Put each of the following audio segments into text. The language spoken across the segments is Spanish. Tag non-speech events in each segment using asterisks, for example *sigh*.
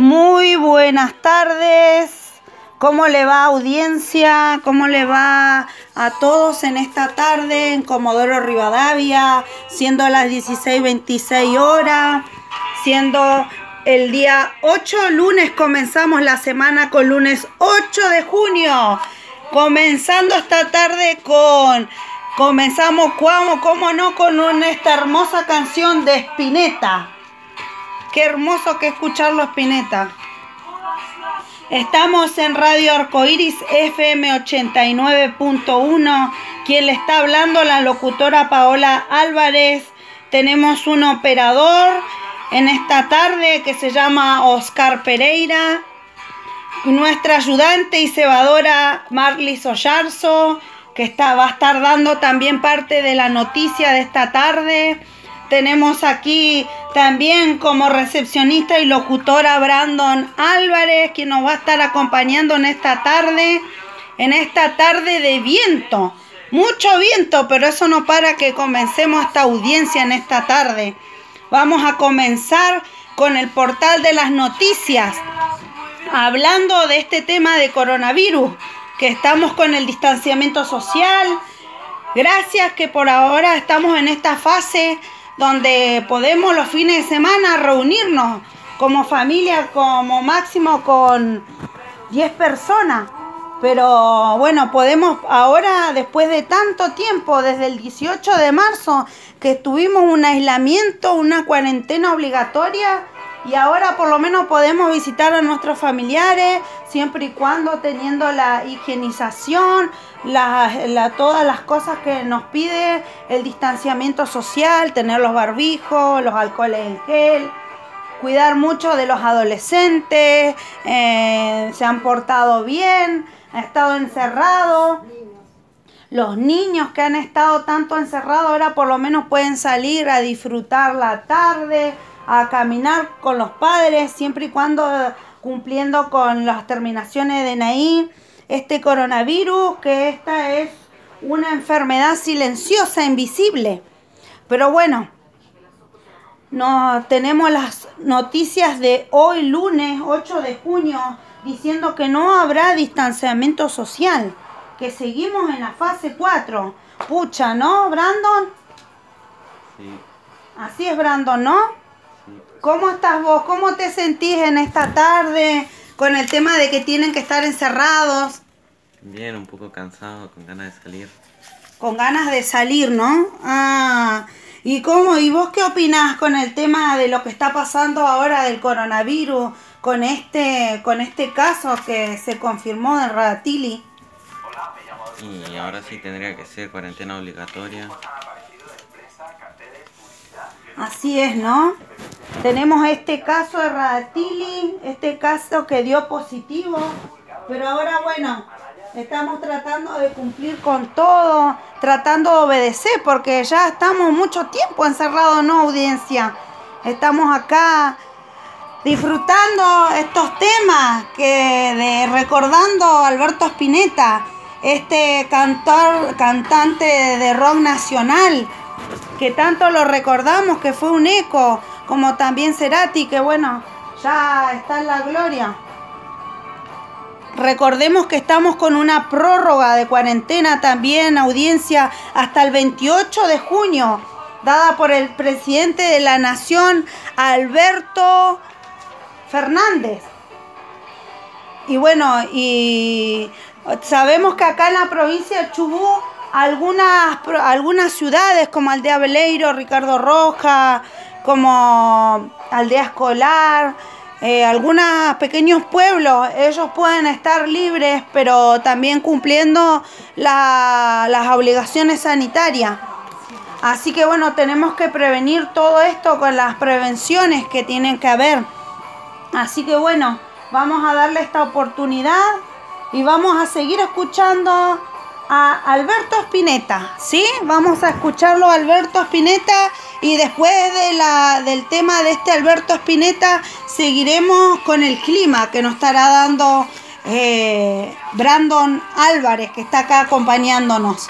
Muy buenas tardes. ¿Cómo le va audiencia? ¿Cómo le va a todos en esta tarde en Comodoro Rivadavia? Siendo las 16:26 horas, siendo el día 8 lunes, comenzamos la semana con lunes 8 de junio. Comenzando esta tarde con Comenzamos, cómo no, con esta hermosa canción de Spinetta. Qué hermoso que escucharlo, Spinetta. Estamos en Radio Arcoiris FM 89.1. Quien le está hablando, la locutora Paola Álvarez. Tenemos un operador en esta tarde que se llama Oscar Pereira. Nuestra ayudante y cebadora Marlis Ollarzo que está, va a estar dando también parte de la noticia de esta tarde. Tenemos aquí también como recepcionista y locutora Brandon Álvarez, quien nos va a estar acompañando en esta tarde, en esta tarde de viento. Mucho viento, pero eso no para que comencemos esta audiencia en esta tarde. Vamos a comenzar con el portal de las noticias, hablando de este tema de coronavirus que estamos con el distanciamiento social. Gracias que por ahora estamos en esta fase donde podemos los fines de semana reunirnos como familia, como máximo con 10 personas. Pero bueno, podemos ahora, después de tanto tiempo, desde el 18 de marzo, que tuvimos un aislamiento, una cuarentena obligatoria, y ahora por lo menos podemos visitar a nuestros familiares siempre y cuando teniendo la higienización, la, todas las cosas que nos pide el distanciamiento social, tener los barbijos, los alcoholes en gel, cuidar mucho de los adolescentes, eh, se han portado bien, han estado encerrados. Los niños que han estado tanto encerrados ahora por lo menos pueden salir a disfrutar la tarde, a caminar con los padres, siempre y cuando cumpliendo con las terminaciones de NAI, este coronavirus, que esta es una enfermedad silenciosa, invisible. Pero bueno, no, tenemos las noticias de hoy, lunes 8 de junio, diciendo que no habrá distanciamiento social, que seguimos en la fase 4. Pucha, ¿no, Brandon? Sí. Así es, Brandon, ¿no? ¿Cómo estás vos? ¿Cómo te sentís en esta tarde con el tema de que tienen que estar encerrados? Bien, un poco cansado, con ganas de salir. Con ganas de salir, ¿no? Ah, ¿y cómo? ¿Y vos qué opinás con el tema de lo que está pasando ahora del coronavirus, con este, con este caso que se confirmó de Radatili? Y ahora sí tendría que ser cuarentena obligatoria. Así es, ¿no? Tenemos este caso de Radatili, este caso que dio positivo, pero ahora bueno, estamos tratando de cumplir con todo, tratando de obedecer, porque ya estamos mucho tiempo encerrados, ¿no, audiencia? Estamos acá disfrutando estos temas que de recordando Alberto Spinetta, este cantor, cantante de rock nacional que tanto lo recordamos, que fue un eco, como también Cerati, que bueno, ya está en la gloria. Recordemos que estamos con una prórroga de cuarentena también, audiencia, hasta el 28 de junio, dada por el presidente de la Nación, Alberto Fernández. Y bueno, y sabemos que acá en la provincia de Chubú algunas, algunas ciudades como Aldea Veleiro, Ricardo Roja, como Aldea Escolar, eh, algunos pequeños pueblos, ellos pueden estar libres, pero también cumpliendo las obligaciones sanitarias. Así que bueno, tenemos que prevenir todo esto con las prevenciones que tienen que haber. Así que bueno, vamos a darle esta oportunidad y vamos a seguir escuchando a Alberto Spinetta, ¿sí? Vamos a escucharlo Alberto Spinetta y después de la, del tema de este Alberto Spinetta seguiremos con el clima que nos estará dando eh, Brandon Álvarez que está acá acompañándonos.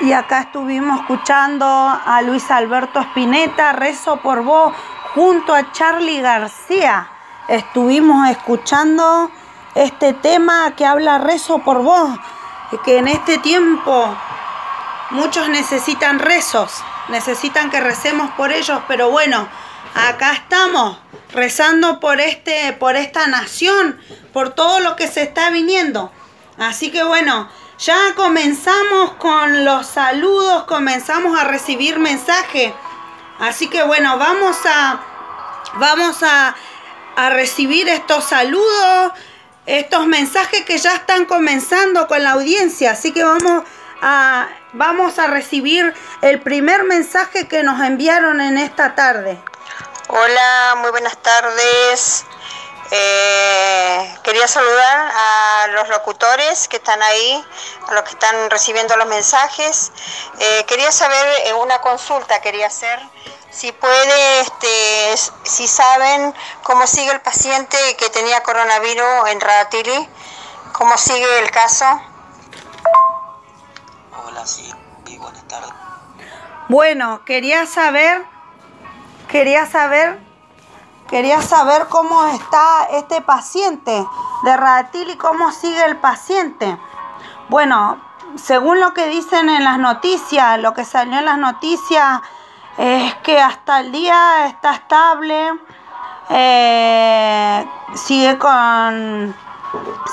Y acá estuvimos escuchando a Luis Alberto Spinetta, Rezo por vos, junto a Charlie García. Estuvimos escuchando este tema que habla Rezo por vos, que en este tiempo muchos necesitan rezos, necesitan que recemos por ellos, pero bueno, acá estamos rezando por este por esta nación, por todo lo que se está viniendo. Así que bueno, ya comenzamos con los saludos, comenzamos a recibir mensajes. Así que bueno, vamos a, vamos a, a recibir estos saludos, estos mensajes que ya están comenzando con la audiencia. Así que vamos a, vamos a recibir el primer mensaje que nos enviaron en esta tarde. Hola, muy buenas tardes. Eh, quería saludar a los locutores que están ahí, a los que están recibiendo los mensajes. Eh, quería saber eh, una consulta, quería hacer, si puede, este, si saben cómo sigue el paciente que tenía coronavirus en Radatili, cómo sigue el caso. Hola, sí, buenas tardes. Bueno, quería saber, quería saber Quería saber cómo está este paciente de Ratil y cómo sigue el paciente. Bueno, según lo que dicen en las noticias, lo que salió en las noticias es que hasta el día está estable, eh, sigue con,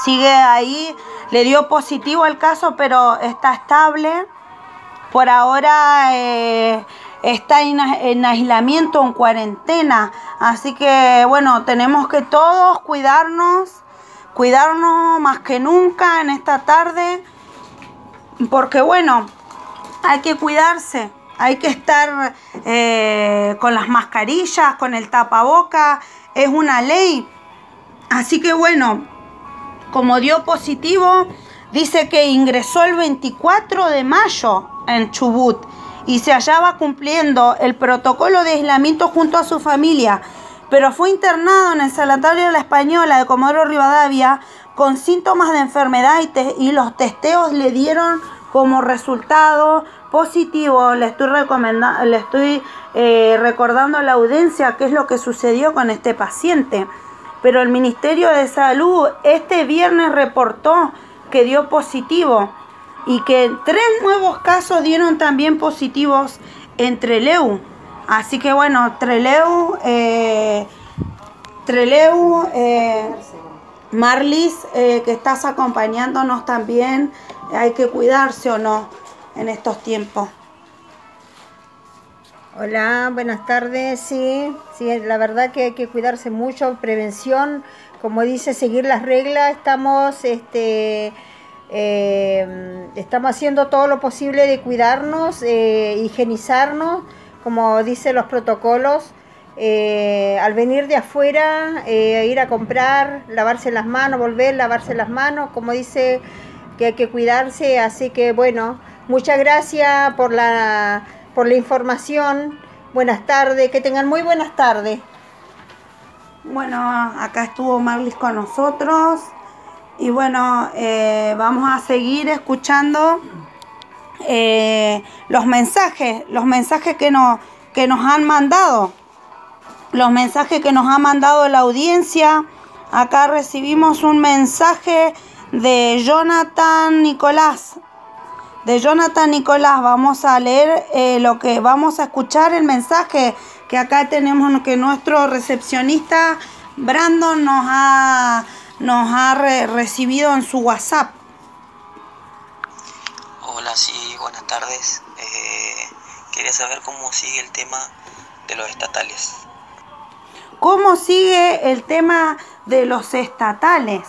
sigue ahí, le dio positivo el caso, pero está estable. Por ahora eh, está en, aislamiento, en cuarentena. Así que bueno, tenemos que todos cuidarnos, cuidarnos más que nunca en esta tarde, porque bueno, hay que cuidarse, hay que estar eh, con las mascarillas, con el tapaboca, es una ley. Así que bueno, como dio positivo, dice que ingresó el 24 de mayo en Chubut y se hallaba cumpliendo el protocolo de aislamiento junto a su familia, pero fue internado en el sanatorio de la Española de Comodoro Rivadavia con síntomas de enfermedad y, los testeos le dieron como resultado positivo. Le estoy, le estoy eh, recordando a la audiencia qué es lo que sucedió con este paciente. Pero el Ministerio de Salud este viernes reportó que dio positivo y que tres nuevos casos dieron también positivos en Treleu. Así que bueno, Treleu, eh, Treleu, eh, Marlis, eh, que estás acompañándonos también, hay que cuidarse o no en estos tiempos. Hola, buenas tardes. Sí, sí, la verdad que hay que cuidarse mucho, prevención, como dice, seguir las reglas. Estamos, este, eh, estamos haciendo todo lo posible de cuidarnos, eh, higienizarnos, como dicen los protocolos. Eh, al venir de afuera, eh, ir a comprar, lavarse las manos, volver, lavarse las manos, como dice que hay que cuidarse. Así que bueno, muchas gracias por la, por la información. Buenas tardes, que tengan muy buenas tardes. Bueno, acá estuvo Marlis con nosotros. Y bueno, eh, vamos a seguir escuchando eh, los mensajes, los mensajes que nos, que nos han mandado, los mensajes que nos ha mandado la audiencia. Acá recibimos un mensaje de Jonathan Nicolás. De Jonathan Nicolás, vamos a leer eh, lo que vamos a escuchar el mensaje que acá tenemos que nuestro recepcionista Brandon nos ha nos ha recibido en su WhatsApp. Hola, sí, buenas tardes. Eh, quería saber cómo sigue el tema de los estatales. ¿Cómo sigue el tema de los estatales?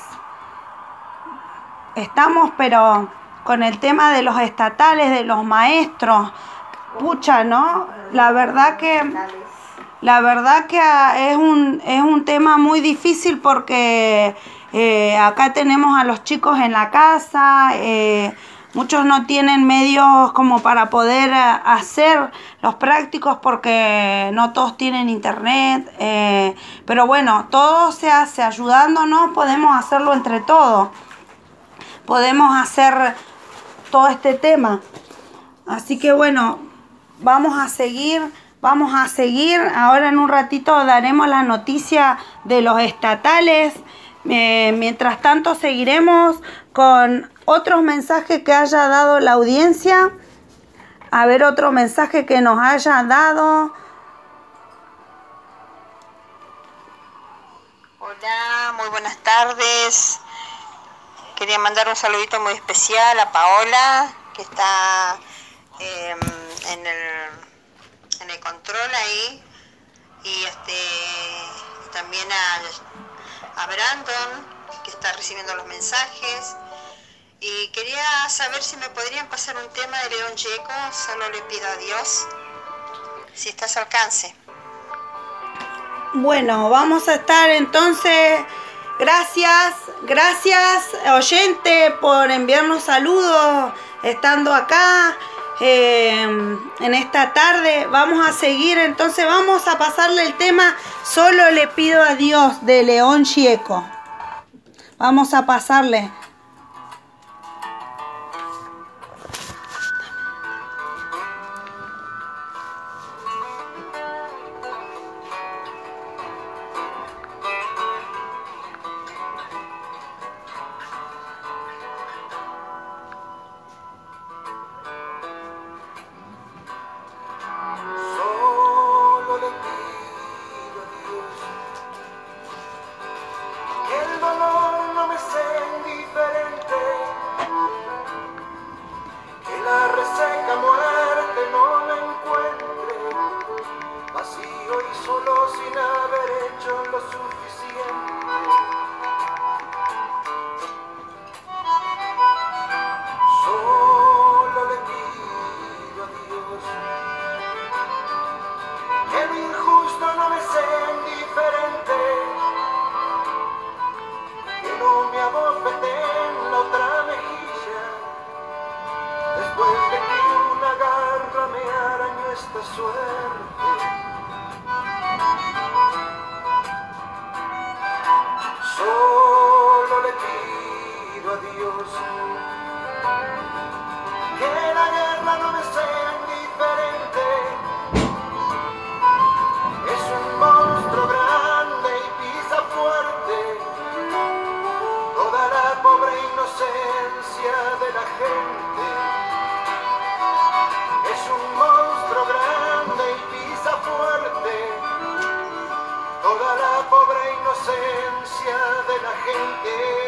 Estamos, pero con el tema de los estatales, de los maestros. Pucha, ¿no? La verdad que la verdad que ah, es un, es un tema muy difícil porque eh, acá tenemos a los chicos en la casa, eh, muchos no tienen medios como para poder eh, hacer los prácticos porque no todos tienen internet, pero bueno, todo se hace ayudándonos, podemos hacerlo entre todos, podemos hacer todo este tema. Así que bueno, vamos a seguir, vamos a seguir. Ahora en un ratito daremos la noticia de los estatales. Eh, mientras tanto seguiremos con otros mensajes que haya dado la audiencia. A ver otro mensaje que nos haya dado. Hola, muy buenas tardes. Quería mandar un saludito muy especial a Paola, que está em, en, el, en el control ahí. Y este también a, a Brandon, que está recibiendo los mensajes. Y quería saber si me podrían pasar un tema de León Checo, solo le pido a Dios, si estás al alcance. Bueno, vamos a estar entonces. Gracias, gracias oyente por enviarnos saludos estando acá eh, en esta tarde. Vamos a seguir, entonces vamos a pasarle el tema Solo le pido a Dios de León Chieco. Vamos a pasarle. De la gente.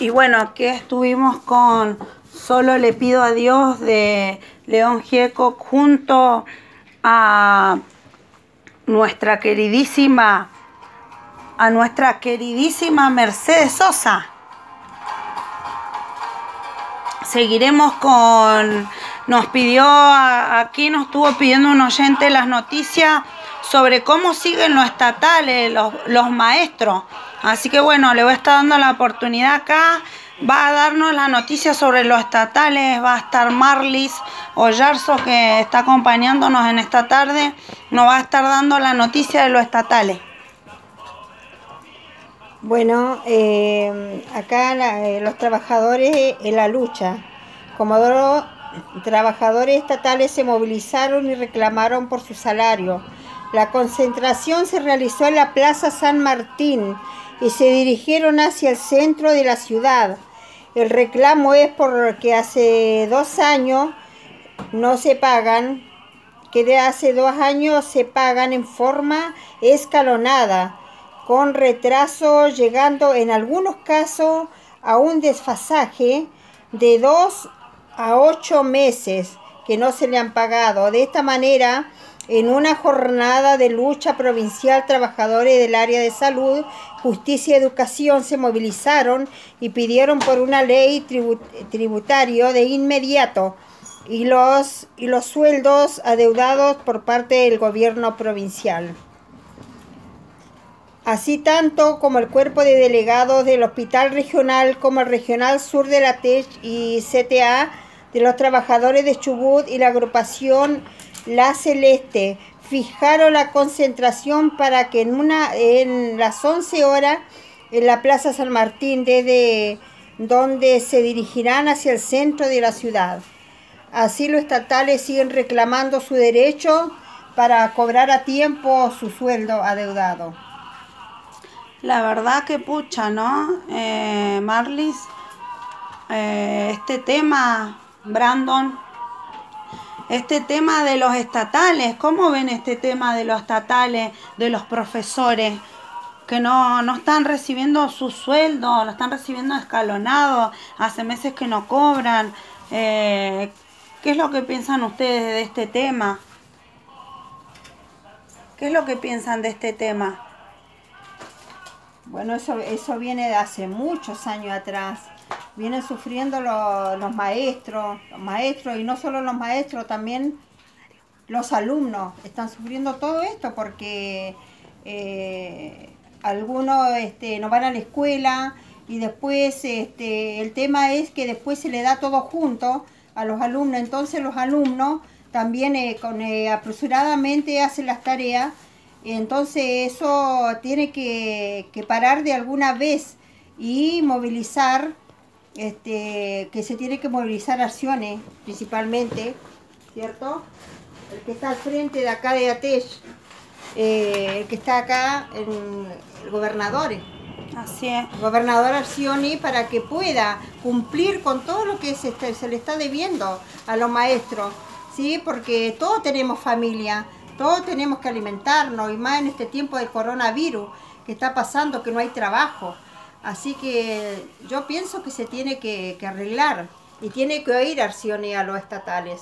Y bueno, aquí estuvimos con Solo le pido a Dios de León Gieco junto a nuestra queridísima a nuestra queridísima Mercedes Sosa. Seguiremos con nos pidió aquí nos estuvo pidiendo un oyente las noticias sobre cómo siguen los estatales, los, los maestros. Así que bueno, le voy a estar dando la oportunidad acá. Va a darnos la noticia sobre los estatales. Va a estar Marlis Ollarzo, que está acompañándonos en esta tarde. Nos va a estar dando la noticia de los estatales. Bueno, eh, acá la- eh, los trabajadores en la lucha. Comodoro, trabajadores estatales se movilizaron y reclamaron por su salario. La concentración se realizó en la Plaza San Martín y se dirigieron hacia el centro de la ciudad. El reclamo es porque hace dos años no se pagan, que de hace dos años se pagan en forma escalonada, con retraso llegando en algunos casos a un desfasaje de dos a ocho meses que no se le han pagado. De esta manera, en una jornada de lucha provincial, trabajadores del área de salud, justicia y educación se movilizaron y pidieron por una ley tribu- tributario de inmediato y los, y los sueldos adeudados por parte del gobierno provincial. Así tanto como el cuerpo de delegados del Hospital Regional como el Regional Sur de la TEC y CTA de los trabajadores de Chubut y la agrupación La Celeste fijaron la concentración para que en, una, en las 11 horas en la Plaza San Martín desde donde se dirigirán hacia el centro de la ciudad. Así los estatales siguen reclamando su derecho para cobrar a tiempo su sueldo adeudado. La verdad que pucha, ¿no? Eh, Marlis, eh, este tema, Brandon, este tema de los estatales, ¿cómo ven este tema de los estatales, de los profesores que no, no están recibiendo su sueldo, lo están recibiendo escalonado, hace meses que no cobran? Eh, ¿Qué es lo que piensan ustedes de este tema? ¿Qué es lo que piensan de este tema? Bueno, eso, eso viene de hace muchos años atrás. Vienen sufriendo lo- los maestros, los maestros y no solo los maestros, también los alumnos están sufriendo todo esto porque eh, algunos este, no van a la escuela y después este, el tema es que después se le da todo junto a los alumnos, entonces los alumnos también eh, con, eh, apresuradamente hacen las tareas, entonces eso tiene que, que parar de alguna vez y movilizar, este, que se tiene que movilizar acciones principalmente, ¿cierto? El que está al frente de acá de Atech, eh, el que está acá, en el gobernador, Así es. el gobernador Arcioni, para que pueda cumplir con todo lo que se, se le está debiendo a los maestros, ¿sí? Porque todos tenemos familia, todos tenemos que alimentarnos, y más en este tiempo del coronavirus que está pasando, que no hay trabajo. Así que yo pienso que se tiene que, arreglar y tiene que oír Arcioni a los estatales.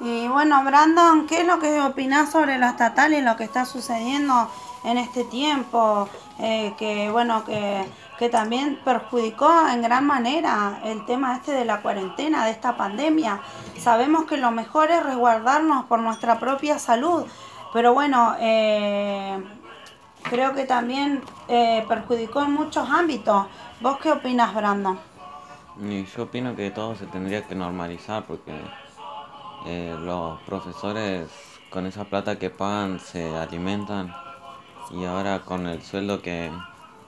Y bueno, Brandon, ¿qué es lo que opinás sobre lo estatal y lo que está sucediendo en este tiempo? Eh, que bueno, que, que también perjudicó en gran manera el tema este de la cuarentena, de esta pandemia. Sabemos que lo mejor es resguardarnos por nuestra propia salud, pero bueno, eh, creo que también eh, perjudicó en muchos ámbitos. ¿Vos qué opinas, Brandon? Y yo opino que todo se tendría que normalizar porque eh, los profesores con esa plata que pagan se alimentan y ahora con el sueldo que,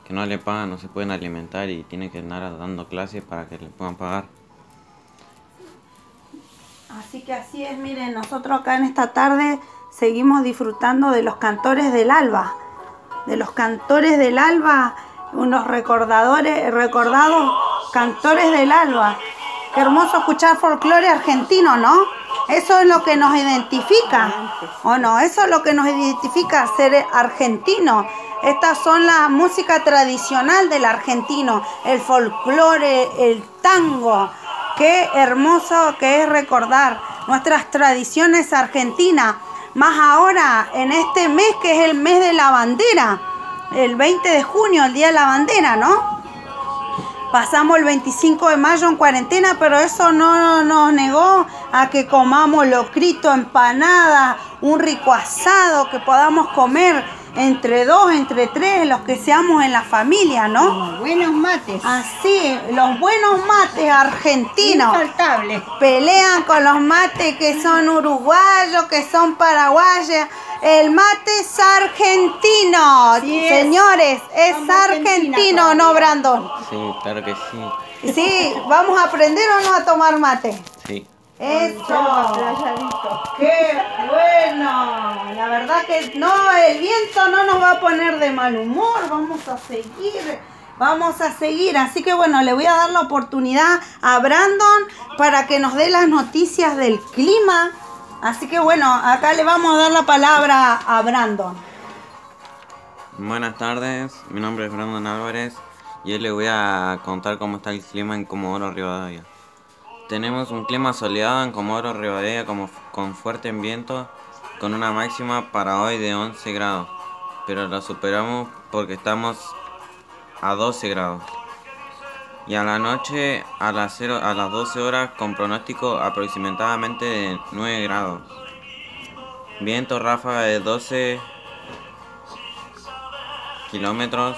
que no le pagan no se pueden alimentar y tienen que andar dando clases para que le puedan pagar. Así que así es, miren, nosotros acá en esta tarde seguimos disfrutando de los cantores del alba, de los cantores del alba, unos recordadores, recordados cantores del alba. Qué hermoso escuchar folclore argentino, ¿no? Eso es lo que nos identifica, ¿o no? Eso es lo que nos identifica ser argentino, Estas son la música tradicional del argentino, el folclore, el tango. Qué hermoso que es recordar nuestras tradiciones argentinas. Más ahora en este mes que es el mes de la bandera, el 20 de junio, el día de la bandera, ¿no? Pasamos el 25 de mayo en cuarentena, pero eso no nos negó a que comamos locrito, empanada, un rico asado, que podamos comer entre dos, entre tres, los que seamos en la familia, ¿no? Los buenos mates. Así, los buenos mates argentinos. Infaltables. Pelean con los mates que son uruguayos, que son paraguayos. El mate es argentino. Sí es. Señores, es Somos argentino, ¿no. Brandon? Sí, claro que sí. Sí, ¿vamos a aprender o no a tomar mate? Sí. Eso. ¡Qué bueno! La verdad que no, el viento no nos va a poner de mal humor. Vamos a seguir. Vamos a seguir. Así que bueno, le voy a dar la oportunidad a Brandon para que nos dé las noticias del clima. Así que bueno, acá le vamos a dar la palabra a Brandon. Buenas tardes, mi nombre es Brandon Álvarez y hoy les voy a contar cómo está el clima en Comodoro Rivadavia. Tenemos un clima soleado en Comodoro Rivadavia como, con fuerte viento, con una máxima para hoy de 11 grados, pero la superamos porque estamos a 12 grados. Y a la noche a las, 0, a las 12 horas con pronóstico aproximadamente de 9 grados. Viento ráfaga de 12 kilómetros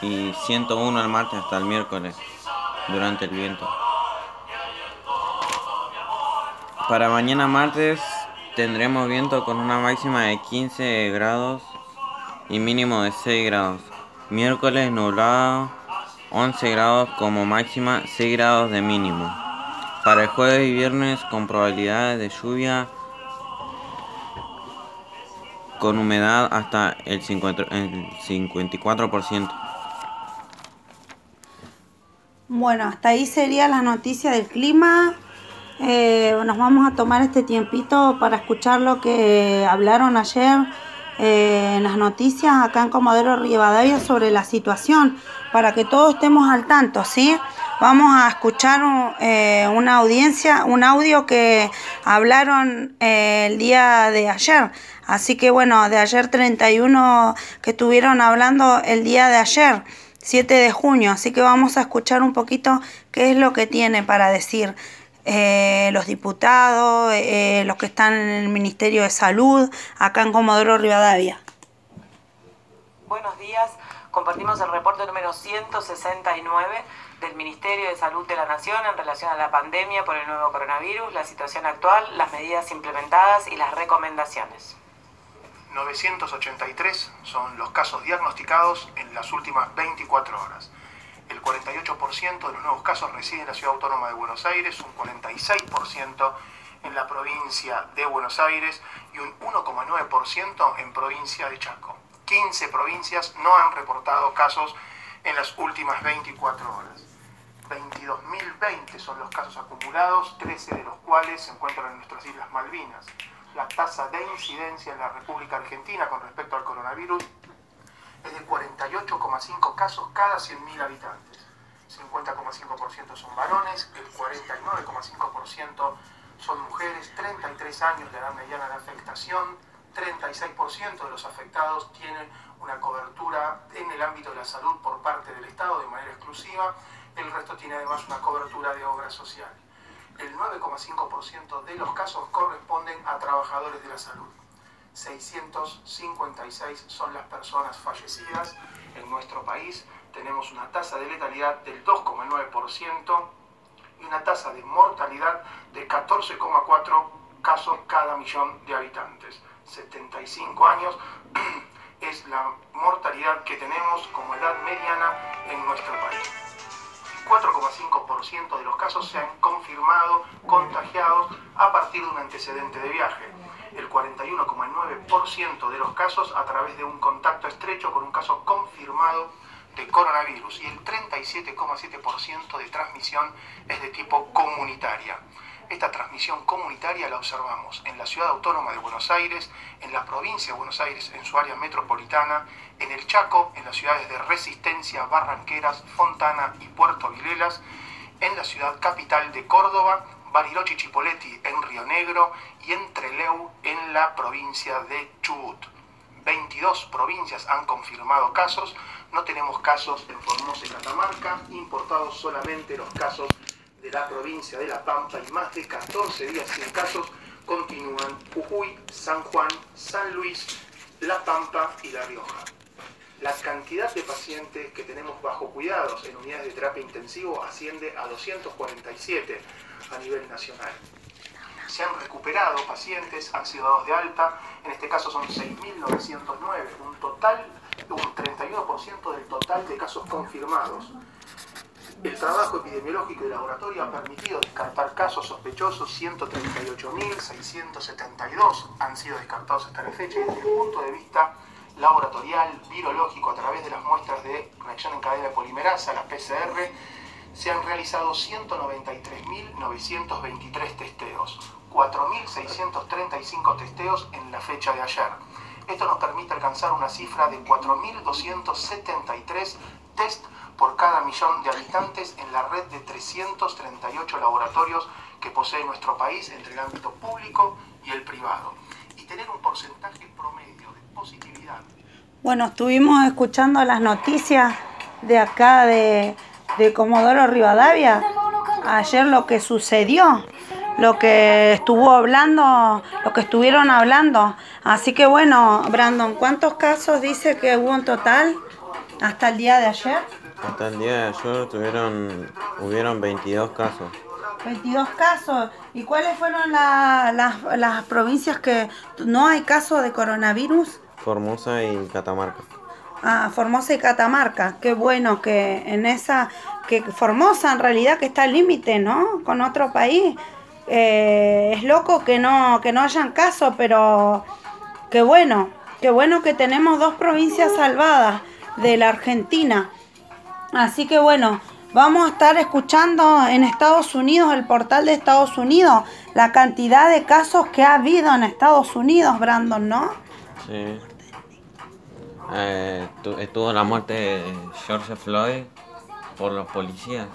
y 101 el martes hasta el miércoles durante el viento. Para mañana martes tendremos viento con una máxima de 15 grados y mínimo de 6 grados. Miércoles nublado 11 grados como máxima, 6 grados de mínimo. Para el jueves y viernes con probabilidades de lluvia con humedad hasta el 50 el 54%. Bueno, hasta ahí sería la noticia del clima. Eh, nos vamos a tomar este tiempito para escuchar lo que hablaron ayer eh, en las noticias acá en Comodoro Rivadavia sobre la situación, para que todos estemos al tanto, ¿sí? Vamos a escuchar eh, una audiencia, un audio que hablaron eh, el día de ayer. Así que bueno, de ayer 31 que estuvieron hablando el día de ayer. 7 de junio, así que vamos a escuchar un poquito qué es lo que tiene para decir eh, los diputados, eh, los que están en el Ministerio de Salud, acá en Comodoro Rivadavia. Buenos días, compartimos el reporte número 169 del Ministerio de Salud de la Nación en relación a la pandemia por el nuevo coronavirus, la situación actual, las medidas implementadas y las recomendaciones. 983 son los casos diagnosticados en las últimas 24 horas. El 48% de los nuevos casos reside en la Ciudad Autónoma de Buenos Aires, un 46% en la provincia de Buenos Aires y un 1,9% en provincia de Chaco. 15 provincias no han reportado casos en las últimas 24 horas. 22.020 son los casos acumulados, 13 de los cuales se encuentran en nuestras Islas Malvinas. La tasa de incidencia en la República Argentina con respecto al coronavirus es de 48,5 casos cada 100.000 habitantes. 50,5% son varones, el 49,5% son mujeres, 33 años de edad mediana de afectación, 36% de los afectados tienen una cobertura en el ámbito de la salud por parte del Estado de manera exclusiva, el resto tiene además una cobertura de obra social. El 9,5% de los casos corresponden a trabajadores de la salud. 656 son las personas fallecidas en nuestro país. Tenemos una tasa de letalidad del 2,9% y una tasa de mortalidad de 14,4 casos cada millón de habitantes. 75 años *clears throat* es la mortalidad que tenemos como edad mediana en nuestro país. 4,5% de los casos se han confirmado contagiados a partir de un antecedente de viaje. El 41,9% de los casos a través de un contacto estrecho con un caso confirmado de coronavirus y el 37,7% de transmisión es de tipo comunitaria. Esta transmisión comunitaria la observamos en la ciudad autónoma de Buenos Aires, en la provincia de Buenos Aires, en su área metropolitana, en el Chaco, en las ciudades de Resistencia, Barranqueras, Fontana y Puerto Vilelas, en la ciudad capital de Córdoba, Bariloche y Chipoleti en Río Negro y en Trelew en la provincia de Chubut. 22 provincias han confirmado casos, no tenemos casos en Formosa y Catamarca, importados solamente los casos de la provincia de La Pampa y más de 14 días sin casos continúan Jujuy, San Juan, San Luis, La Pampa y La Rioja. La cantidad de pacientes que tenemos bajo cuidados en unidades de terapia intensivo asciende a 247 a nivel nacional. Se han recuperado pacientes, han sido dados de alta, en este caso son 6.909, un total, un 31% del total de casos confirmados. El trabajo epidemiológico y laboratorio ha permitido descartar casos sospechosos, 138.672 han sido descartados hasta la fecha y desde el punto de vista laboratorial, virológico, a través de las muestras de reacción en cadena de polimerasa, la PCR, se han realizado 193.923 testeos, 4.635 testeos en la fecha de ayer. Esto nos permite alcanzar una cifra de 4.273 test por cada millón de habitantes en la red de 338 laboratorios que posee nuestro país entre el ámbito público y el privado. Y tener un porcentaje promedio de positividad. Bueno, estuvimos escuchando las noticias de acá de, de Comodoro Rivadavia. Ayer lo que sucedió, lo que estuvo hablando, lo que estuvieron hablando. Así que bueno, Brandon, ¿cuántos casos dice que hubo en total hasta el día de ayer? Hasta el día de ayer tuvieron, hubieron 22 casos. 22 casos. ¿Y cuáles fueron la- las- las provincias que no hay casos de coronavirus? Formosa y Catamarca. Ah, Formosa y Catamarca. Qué bueno que en esa, que Formosa en realidad que está al límite, ¿no? Con otro país. Eh, es loco que no, que no hayan casos, pero qué bueno, qué bueno que tenemos dos provincias salvadas de la Argentina. Así que bueno, vamos a estar escuchando en Estados Unidos, el portal de Estados Unidos, la cantidad de casos que ha habido en Estados Unidos, Brandon, ¿no? Eh, tu- estuvo la muerte de George Floyd por los policías.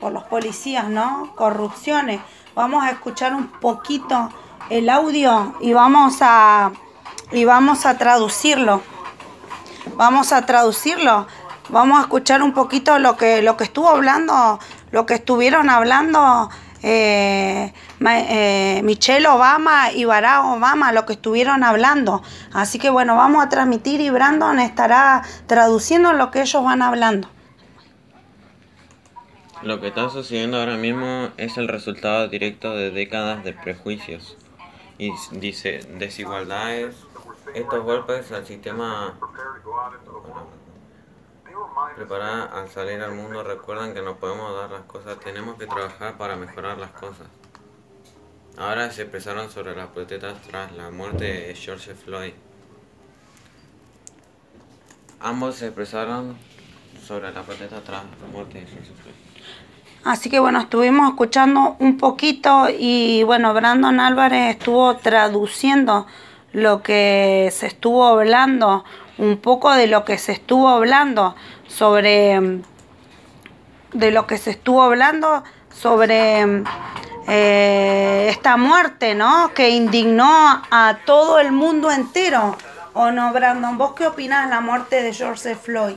por los policías, ¿no? Corrupciones. Vamos a escuchar un poquito el audio y vamos a y vamos a traducirlo. Vamos a traducirlo. Vamos a escuchar un poquito lo que lo que estuvo hablando, lo que estuvieron hablando eh, eh, Michelle Obama y Barack Obama, lo que estuvieron hablando. Así que bueno, vamos a transmitir y Brandon estará traduciendo lo que ellos van hablando. Lo que está sucediendo ahora mismo es el resultado directo de décadas de prejuicios y dice desigualdades. Estos golpes al sistema preparada al salir al mundo recuerdan que no podemos dar las cosas, tenemos que trabajar para mejorar las cosas. Ahora se expresaron sobre las protestas tras la muerte de George Floyd. Ambos se expresaron sobre la protesta tras la muerte de George Floyd. Así que bueno, estuvimos escuchando un poquito y bueno, Brandon Álvarez estuvo traduciendo lo que se estuvo hablando, un poco de lo que se estuvo hablando sobre, de lo que se estuvo hablando sobre eh, esta muerte, ¿no? Que indignó a todo el mundo entero. ¿O no, Brandon? ¿Vos qué opinás de la muerte de George Floyd?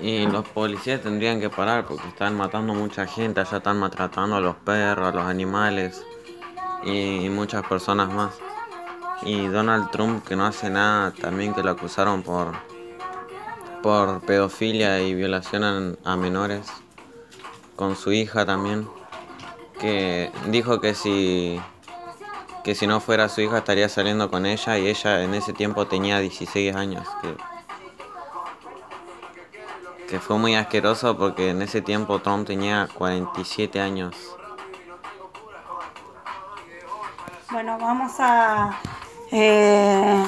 Y los policías tendrían que parar porque están matando mucha gente, allá están maltratando a los perros, a los animales y muchas personas más. Y Donald Trump que no hace nada, también que lo acusaron por por pedofilia y violación a menores con su hija también, que dijo que si que si no fuera su hija estaría saliendo con ella y ella en ese tiempo tenía 16 años, que que fue muy asqueroso porque en ese tiempo Trump tenía 47 años. Bueno, vamos a... eh,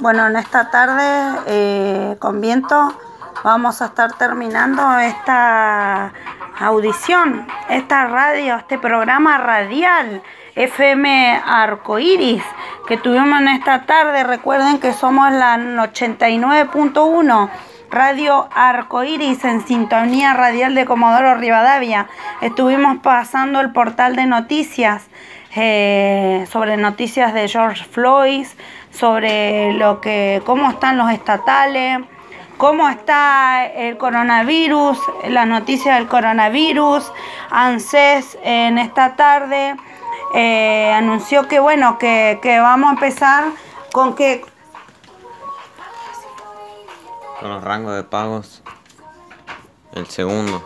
bueno, en esta tarde eh, con viento vamos a estar terminando esta, audición, esta radio, este programa radial FM Arcoiris que tuvimos en esta tarde. Recuerden que somos la 89.1 Radio Arcoiris en sintonía radial de Comodoro Rivadavia. Estuvimos pasando el portal de noticias eh, sobre noticias de George Floyd, sobre lo que cómo están los estatales, cómo está el coronavirus, la noticia del coronavirus. ANSES en esta tarde eh, anunció que bueno que, que vamos a empezar con que Con los rangos de pagos. El segundo.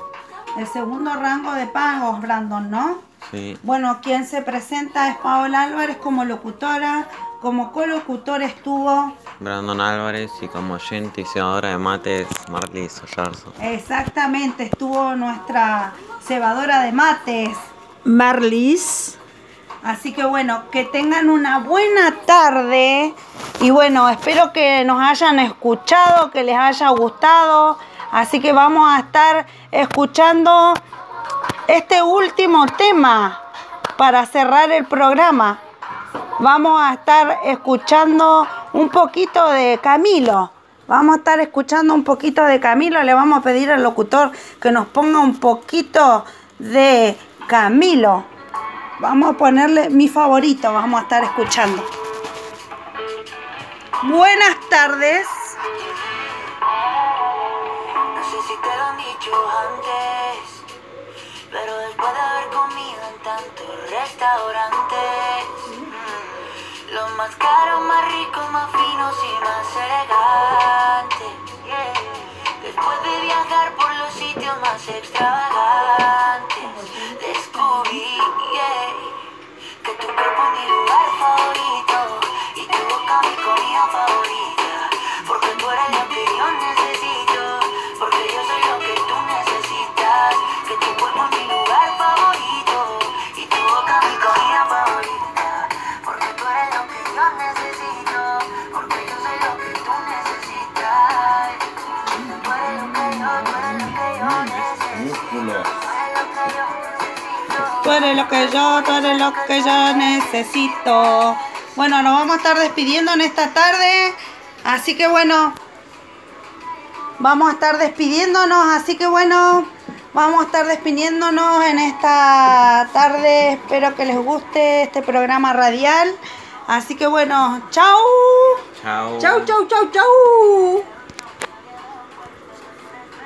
el segundo rango de pagos, Brandon, ¿no? Sí. Bueno, quien se presenta es Paola Álvarez como locutora, como colocutor estuvo Brandon Álvarez y como oyente y cebadora de mates Marley Sollarzo. exactamente, estuvo nuestra cebadora de mates. Marlis. Así que bueno, que tengan una buena tarde y bueno, espero que nos hayan escuchado, que les haya gustado. Así que vamos a estar escuchando este último tema para cerrar el programa. Vamos a estar escuchando un poquito de Camilo. Vamos a estar escuchando un poquito de Camilo. Le vamos a pedir al locutor que nos ponga un poquito de Camilo. Vamos a ponerle mi favorito, vamos a estar escuchando. Buenas tardes. No sé si te lo han dicho antes, pero después de haber comido en tantos restaurantes, los más caros, más ricos, más finos y más elegantes. Después de viajar por los sitios más extravagantes, eres lo que yo Tú eres lo que yo, necesito. Bueno, nos vamos a estar despidiendo en esta tarde. Así que bueno, vamos a estar despidiéndonos. Así que bueno, vamos a estar despidiéndonos en esta tarde. Espero que les guste este programa radial. Así que bueno, chau. Chao. Chau, chau, chau, chau.